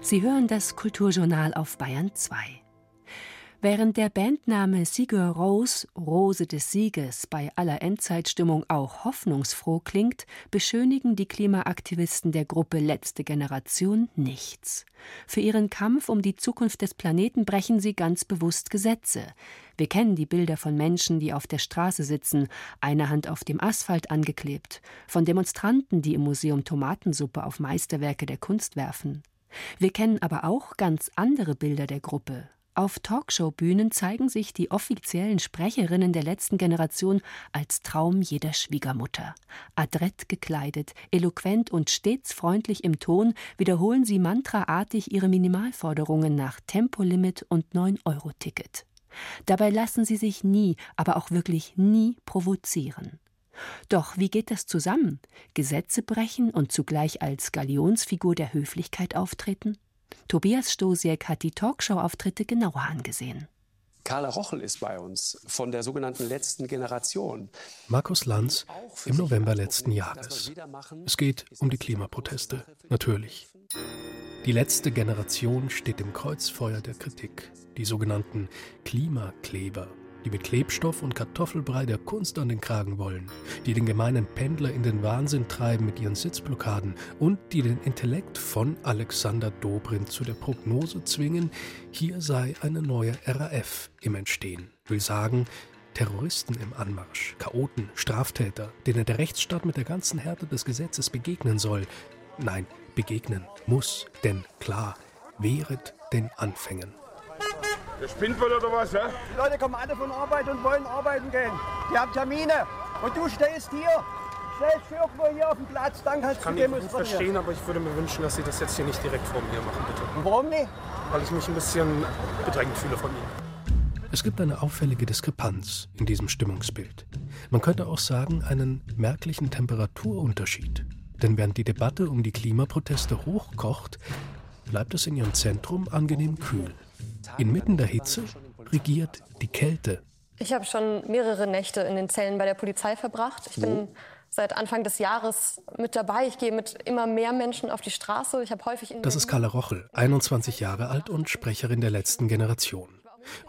Speaker 2: Sie hören das Kulturjournal auf Bayern 2. Während der Bandname Sigur Rose, Rose des Sieges, bei aller Endzeitstimmung auch hoffnungsfroh klingt, beschönigen die Klimaaktivisten der Gruppe Letzte Generation nichts. Für ihren Kampf um die Zukunft des Planeten brechen sie ganz bewusst Gesetze. Wir kennen die Bilder von Menschen, die auf der Straße sitzen, eine Hand auf dem Asphalt angeklebt, von Demonstranten, die im Museum Tomatensuppe auf Meisterwerke der Kunst werfen. Wir kennen aber auch ganz andere Bilder der Gruppe, auf Talkshow-Bühnen zeigen sich die offiziellen Sprecherinnen der letzten Generation als Traum jeder Schwiegermutter. Adrett gekleidet, eloquent und stets freundlich im Ton wiederholen sie mantraartig ihre Minimalforderungen nach Tempolimit und 9-Euro-Ticket. Dabei lassen sie sich nie, aber auch wirklich nie provozieren. Doch wie geht das zusammen? Gesetze brechen und zugleich als Galionsfigur der Höflichkeit auftreten? Tobias Stosiek hat die Talkshow-Auftritte genauer angesehen.
Speaker 8: Carla Rochel ist bei uns von der sogenannten letzten Generation.
Speaker 9: Markus Lanz im November letzten Jahres. Es geht um die Klimaproteste, natürlich. Die letzte Generation steht im Kreuzfeuer der Kritik. Die sogenannten Klimakleber die mit Klebstoff und Kartoffelbrei der Kunst an den Kragen wollen, die den gemeinen Pendler in den Wahnsinn treiben mit ihren Sitzblockaden und die den Intellekt von Alexander Dobrindt zu der Prognose zwingen, hier sei eine neue RAF im Entstehen. Will sagen, Terroristen im Anmarsch, Chaoten, Straftäter, denen der Rechtsstaat mit der ganzen Härte des Gesetzes begegnen soll. Nein, begegnen muss, denn klar, wehret den Anfängen.
Speaker 10: Der spinnt wohl oder was, ja?
Speaker 11: Die Leute kommen alle von Arbeit und wollen arbeiten gehen. Die haben Termine. Und du stehst hier. Stellst für irgendwo hier auf dem Platz, dann kannst
Speaker 12: ich kann
Speaker 11: du demonstrieren.
Speaker 12: Ich kann verstehen, aber ich würde mir wünschen, dass Sie das jetzt hier nicht direkt vor mir machen, bitte.
Speaker 11: Und warum nicht?
Speaker 12: Weil ich mich ein bisschen bedrängt fühle von Ihnen.
Speaker 9: Es gibt eine auffällige Diskrepanz in diesem Stimmungsbild. Man könnte auch sagen, einen merklichen Temperaturunterschied. Denn während die Debatte um die Klimaproteste hochkocht, bleibt es in ihrem Zentrum angenehm kühl. Inmitten der Hitze regiert die Kälte.
Speaker 13: Ich habe schon mehrere Nächte in den Zellen bei der Polizei verbracht. Ich bin seit Anfang des Jahres mit dabei. Ich gehe mit immer mehr Menschen auf die Straße. Ich habe häufig
Speaker 9: Das ist Carla Rochel, 21 Jahre alt und Sprecherin der letzten Generation.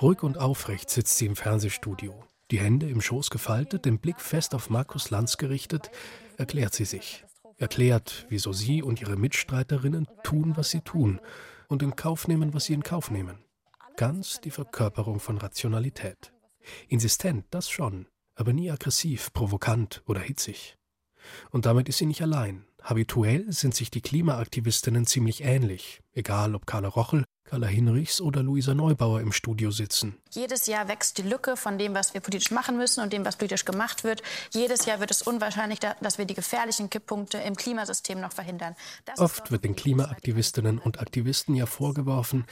Speaker 9: Ruhig und aufrecht sitzt sie im Fernsehstudio. Die Hände im Schoß gefaltet, den Blick fest auf Markus Lanz gerichtet, erklärt sie sich. Erklärt, wieso sie und ihre Mitstreiterinnen tun, was sie tun und in Kauf nehmen, was sie in Kauf nehmen. Ganz die Verkörperung von Rationalität. Insistent, das schon, aber nie aggressiv, provokant oder hitzig. Und damit ist sie nicht allein. Habituell sind sich die Klimaaktivistinnen ziemlich ähnlich, egal ob Carla Rochel, Carla Hinrichs oder Luisa Neubauer im Studio sitzen.
Speaker 14: Jedes Jahr wächst die Lücke von dem, was wir politisch machen müssen und dem, was politisch gemacht wird. Jedes Jahr wird es unwahrscheinlich, dass wir die gefährlichen Kipppunkte im Klimasystem noch verhindern.
Speaker 9: Das Oft wird den Klimaaktivistinnen und Aktivisten ja vorgeworfen,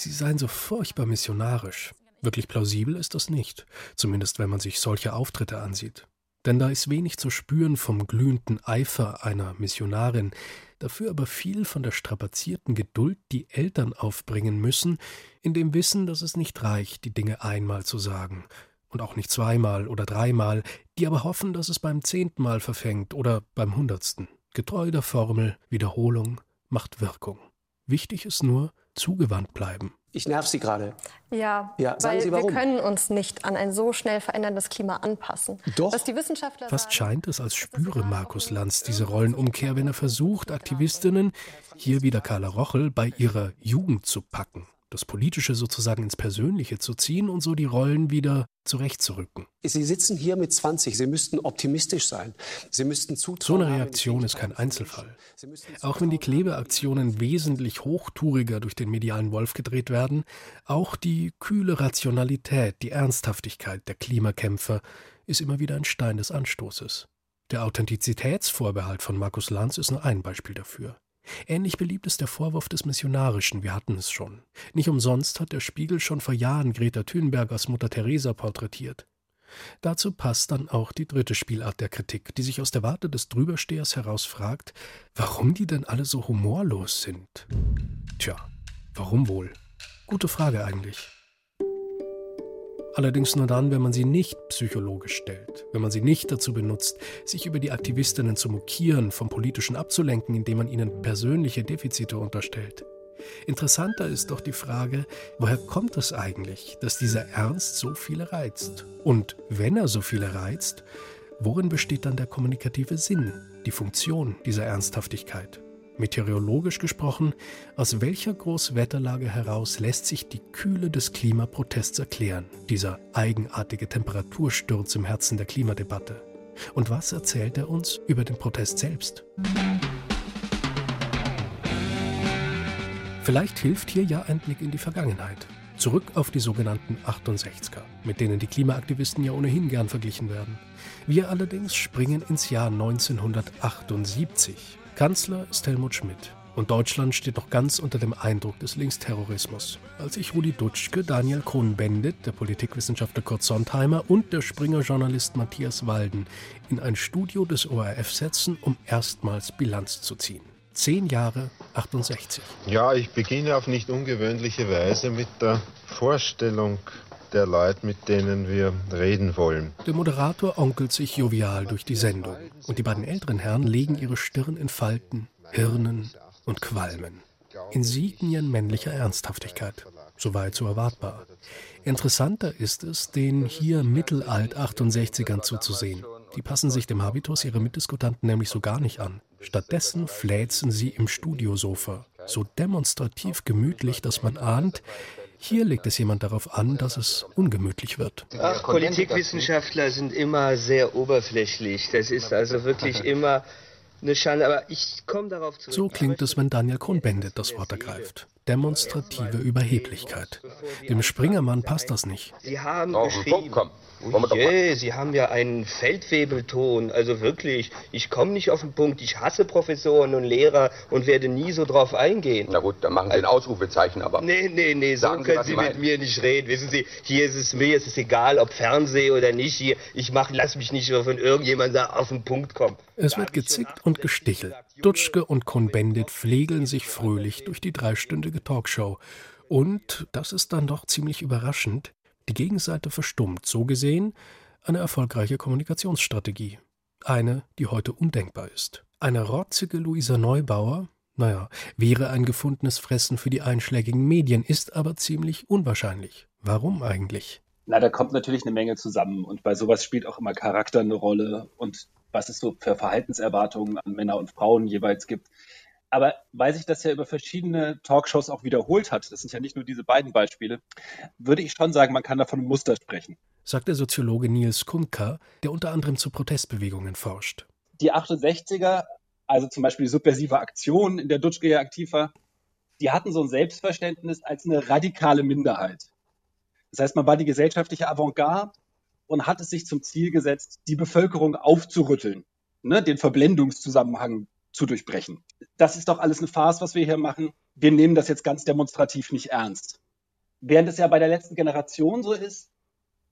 Speaker 9: Sie seien so furchtbar missionarisch. Wirklich plausibel ist das nicht, zumindest wenn man sich solche Auftritte ansieht. Denn da ist wenig zu spüren vom glühenden Eifer einer Missionarin, dafür aber viel von der strapazierten Geduld, die Eltern aufbringen müssen, in dem Wissen, dass es nicht reicht, die Dinge einmal zu sagen, und auch nicht zweimal oder dreimal, die aber hoffen, dass es beim zehnten Mal verfängt oder beim hundertsten. Getreu der Formel Wiederholung macht Wirkung. Wichtig ist nur, zugewandt bleiben.
Speaker 8: Ich nerv Sie gerade.
Speaker 13: Ja, ja weil Sie, wir können uns nicht an ein so schnell veränderndes Klima anpassen.
Speaker 8: Doch.
Speaker 13: Was die Wissenschaftler
Speaker 9: Fast scheint es, als spüre Markus Lanz diese Rollenumkehr, wenn er versucht, Aktivistinnen, hier wieder Carla Rochel, bei ihrer Jugend zu packen das Politische sozusagen ins Persönliche zu ziehen und so die Rollen wieder zurechtzurücken.
Speaker 8: Sie sitzen hier mit 20, Sie müssten optimistisch sein. Sie müssten
Speaker 9: So eine Reaktion ist kein Einzelfall. Auch wenn die Klebeaktionen wesentlich hochtouriger durch den medialen Wolf gedreht werden, auch die kühle Rationalität, die Ernsthaftigkeit der Klimakämpfer ist immer wieder ein Stein des Anstoßes. Der Authentizitätsvorbehalt von Markus Lanz ist nur ein Beispiel dafür. Ähnlich beliebt ist der Vorwurf des Missionarischen, wir hatten es schon. Nicht umsonst hat der Spiegel schon vor Jahren Greta Thunberg als Mutter Teresa porträtiert. Dazu passt dann auch die dritte Spielart der Kritik, die sich aus der Warte des Drüberstehers heraus fragt, warum die denn alle so humorlos sind. Tja, warum wohl? Gute Frage eigentlich. Allerdings nur dann, wenn man sie nicht psychologisch stellt, wenn man sie nicht dazu benutzt, sich über die Aktivistinnen zu mokieren, vom Politischen abzulenken, indem man ihnen persönliche Defizite unterstellt. Interessanter ist doch die Frage, woher kommt es eigentlich, dass dieser Ernst so viele reizt? Und wenn er so viele reizt, worin besteht dann der kommunikative Sinn, die Funktion dieser Ernsthaftigkeit? Meteorologisch gesprochen, aus welcher Großwetterlage heraus lässt sich die Kühle des Klimaprotests erklären, dieser eigenartige Temperatursturz im Herzen der Klimadebatte? Und was erzählt er uns über den Protest selbst? Vielleicht hilft hier ja ein Blick in die Vergangenheit. Zurück auf die sogenannten 68er, mit denen die Klimaaktivisten ja ohnehin gern verglichen werden. Wir allerdings springen ins Jahr 1978. Kanzler ist Helmut Schmidt. Und Deutschland steht noch ganz unter dem Eindruck des Linksterrorismus. Als sich Rudi Dutschke, Daniel Cohn-Bendit, der Politikwissenschaftler Kurt Sontheimer und der Springer-Journalist Matthias Walden in ein Studio des ORF setzen, um erstmals Bilanz zu ziehen. Zehn Jahre 68.
Speaker 15: Ja, ich beginne auf nicht ungewöhnliche Weise mit der Vorstellung der Leute, mit denen wir reden wollen.
Speaker 9: Der Moderator onkelt sich jovial durch die Sendung und die beiden älteren Herren legen ihre Stirn in Falten, Hirnen und Qualmen. Insignien männlicher Ernsthaftigkeit. Soweit so erwartbar. Interessanter ist es, den hier Mittelalt-68ern zuzusehen. Die passen sich dem Habitus ihrer Mitdiskutanten nämlich so gar nicht an. Stattdessen fläzen sie im Studiosofa. So demonstrativ gemütlich, dass man ahnt, hier legt es jemand darauf an, dass es ungemütlich wird.
Speaker 16: Ach, Politikwissenschaftler sind immer sehr oberflächlich. Das ist also wirklich immer eine Schande. Aber ich komme darauf zurück.
Speaker 9: So klingt es, wenn Daniel Cohn-Bendit das Wort ergreift demonstrative Überheblichkeit. Dem Springermann passt das nicht.
Speaker 16: Sie haben geschrieben, je, Sie haben ja einen Feldwebelton, also wirklich, ich komme nicht auf den Punkt, ich hasse Professoren und Lehrer und werde nie so drauf eingehen.
Speaker 17: Na gut, dann machen Sie ein Ausrufezeichen, aber...
Speaker 16: Nee, nee, nee, so Sagen können Sie, Sie mit mir nicht reden. Wissen Sie, hier ist es mir, ist es egal, ob Fernseh oder nicht, hier, ich mach, lass mich nicht von irgendjemandem auf den Punkt kommen.
Speaker 9: Es wird gezickt und gestichelt. Dutschke und Cohn-Bendit pflegeln sich fröhlich durch die dreistündige Talkshow. Und, das ist dann doch ziemlich überraschend, die Gegenseite verstummt. So gesehen eine erfolgreiche Kommunikationsstrategie. Eine, die heute undenkbar ist. Eine rotzige Luisa Neubauer, naja, wäre ein gefundenes Fressen für die einschlägigen Medien, ist aber ziemlich unwahrscheinlich. Warum eigentlich?
Speaker 18: Na, da kommt natürlich eine Menge zusammen und bei sowas spielt auch immer Charakter eine Rolle und was es so für Verhaltenserwartungen an Männer und Frauen jeweils gibt. Aber weil sich das ja über verschiedene Talkshows auch wiederholt hat, das sind ja nicht nur diese beiden Beispiele, würde ich schon sagen, man kann davon Muster sprechen.
Speaker 9: Sagt der Soziologe Niels Kumka, der unter anderem zu Protestbewegungen forscht.
Speaker 18: Die 68er, also zum Beispiel die subversive Aktion, in der Dutschke aktiv war, die hatten so ein Selbstverständnis als eine radikale Minderheit. Das heißt, man war die gesellschaftliche Avantgarde und hat es sich zum Ziel gesetzt, die Bevölkerung aufzurütteln, ne, den Verblendungszusammenhang zu durchbrechen. Das ist doch alles eine Farce, was wir hier machen. Wir nehmen das jetzt ganz demonstrativ nicht ernst. Während es ja bei der letzten Generation so ist,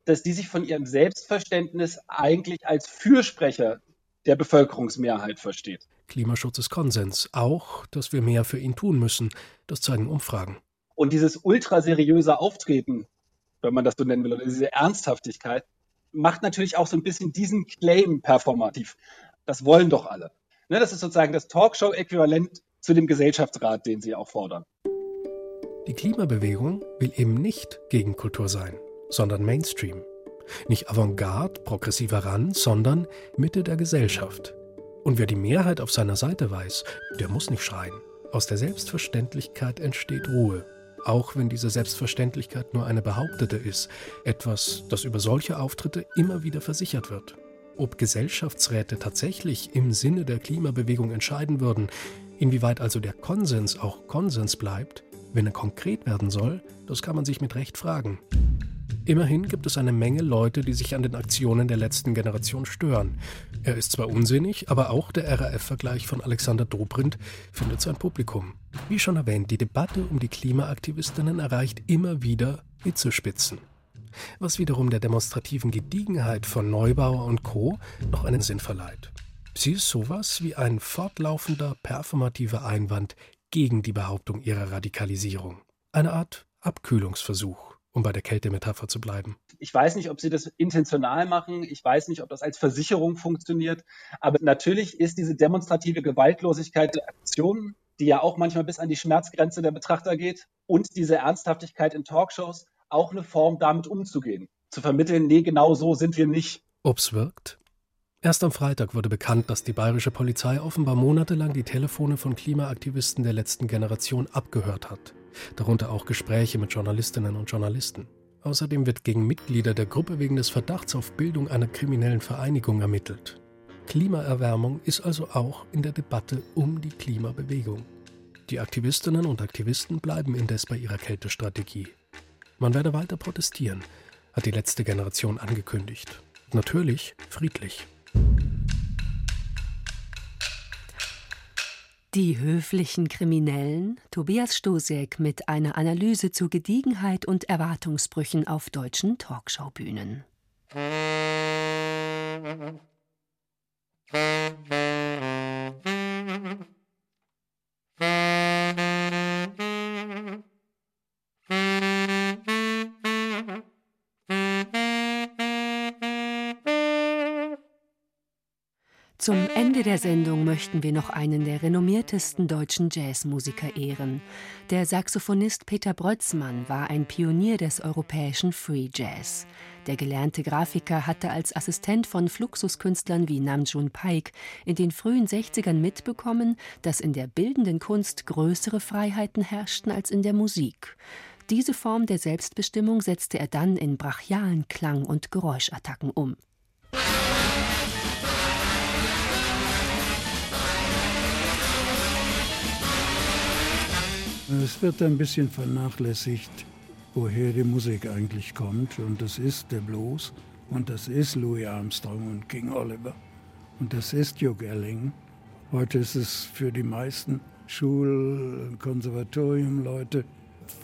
Speaker 18: dass die sich von ihrem Selbstverständnis eigentlich als Fürsprecher der Bevölkerungsmehrheit versteht.
Speaker 9: Klimaschutz ist Konsens, auch, dass wir mehr für ihn tun müssen. Das zeigen Umfragen.
Speaker 18: Und dieses ultraseriöse Auftreten, wenn man das so nennen will, oder diese Ernsthaftigkeit, macht natürlich auch so ein bisschen diesen Claim performativ. Das wollen doch alle. Ne, das ist sozusagen das Talkshow-Äquivalent zu dem Gesellschaftsrat, den sie auch fordern.
Speaker 9: Die Klimabewegung will eben nicht Gegenkultur sein, sondern Mainstream. Nicht Avantgarde, progressiver Rand, sondern Mitte der Gesellschaft. Und wer die Mehrheit auf seiner Seite weiß, der muss nicht schreien. Aus der Selbstverständlichkeit entsteht Ruhe auch wenn diese Selbstverständlichkeit nur eine behauptete ist, etwas, das über solche Auftritte immer wieder versichert wird. Ob Gesellschaftsräte tatsächlich im Sinne der Klimabewegung entscheiden würden, inwieweit also der Konsens auch Konsens bleibt, wenn er konkret werden soll, das kann man sich mit Recht fragen. Immerhin gibt es eine Menge Leute, die sich an den Aktionen der letzten Generation stören. Er ist zwar unsinnig, aber auch der RAF-Vergleich von Alexander Dobrindt findet sein Publikum. Wie schon erwähnt, die Debatte um die Klimaaktivistinnen erreicht immer wieder Hitzespitzen. Was wiederum der demonstrativen Gediegenheit von Neubauer und Co. noch einen Sinn verleiht. Sie ist sowas wie ein fortlaufender performativer Einwand gegen die Behauptung ihrer Radikalisierung. Eine Art Abkühlungsversuch um bei der Kältemetapher zu bleiben.
Speaker 18: Ich weiß nicht, ob sie das intentional machen. Ich weiß nicht, ob das als Versicherung funktioniert. Aber natürlich ist diese demonstrative Gewaltlosigkeit der Aktionen die ja auch manchmal bis an die Schmerzgrenze der Betrachter geht, und diese Ernsthaftigkeit in Talkshows auch eine Form, damit umzugehen. Zu vermitteln, nee, genau so sind wir nicht.
Speaker 9: Ob's wirkt? Erst am Freitag wurde bekannt, dass die bayerische Polizei offenbar monatelang die Telefone von Klimaaktivisten der letzten Generation abgehört hat. Darunter auch Gespräche mit Journalistinnen und Journalisten. Außerdem wird gegen Mitglieder der Gruppe wegen des Verdachts auf Bildung einer kriminellen Vereinigung ermittelt. Klimaerwärmung ist also auch in der Debatte um die Klimabewegung. Die Aktivistinnen und Aktivisten bleiben indes bei ihrer Kältestrategie. Man werde weiter protestieren, hat die letzte Generation angekündigt. Natürlich friedlich.
Speaker 2: Die höflichen Kriminellen, Tobias Stosiek mit einer Analyse zu Gediegenheit und Erwartungsbrüchen auf deutschen Talkshow-Bühnen. Zum Ende der Sendung möchten wir noch einen der renommiertesten deutschen Jazzmusiker ehren. Der Saxophonist Peter Brötzmann war ein Pionier des europäischen Free Jazz. Der gelernte Grafiker hatte als Assistent von Fluxuskünstlern wie Namjoon Paik in den frühen 60ern mitbekommen, dass in der bildenden Kunst größere Freiheiten herrschten als in der Musik. Diese Form der Selbstbestimmung setzte er dann in brachialen Klang- und Geräuschattacken um.
Speaker 19: Es wird ein bisschen vernachlässigt, woher die Musik eigentlich kommt. Und das ist der Blues und das ist Louis Armstrong und King Oliver und das ist Duke Elling. Heute ist es für die meisten Schul- und Konservatoriumleute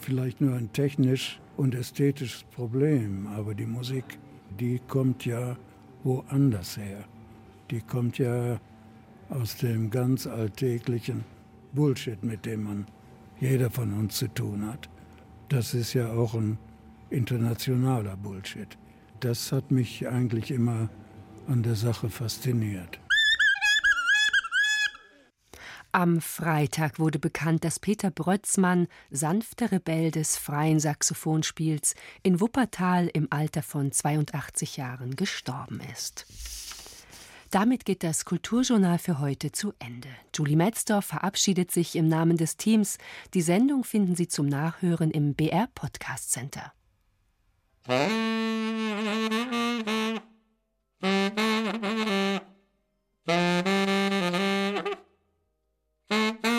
Speaker 19: vielleicht nur ein technisch und ästhetisches Problem, aber die Musik, die kommt ja woanders her. Die kommt ja aus dem ganz alltäglichen Bullshit, mit dem man jeder von uns zu tun hat. Das ist ja auch ein internationaler Bullshit. Das hat mich eigentlich immer an der Sache fasziniert.
Speaker 2: Am Freitag wurde bekannt, dass Peter Brötzmann, sanfter Rebell des freien Saxophonspiels, in Wuppertal im Alter von 82 Jahren gestorben ist. Damit geht das Kulturjournal für heute zu Ende. Julie Metzdorf verabschiedet sich im Namen des Teams. Die Sendung finden Sie zum Nachhören im BR Podcast Center. Musik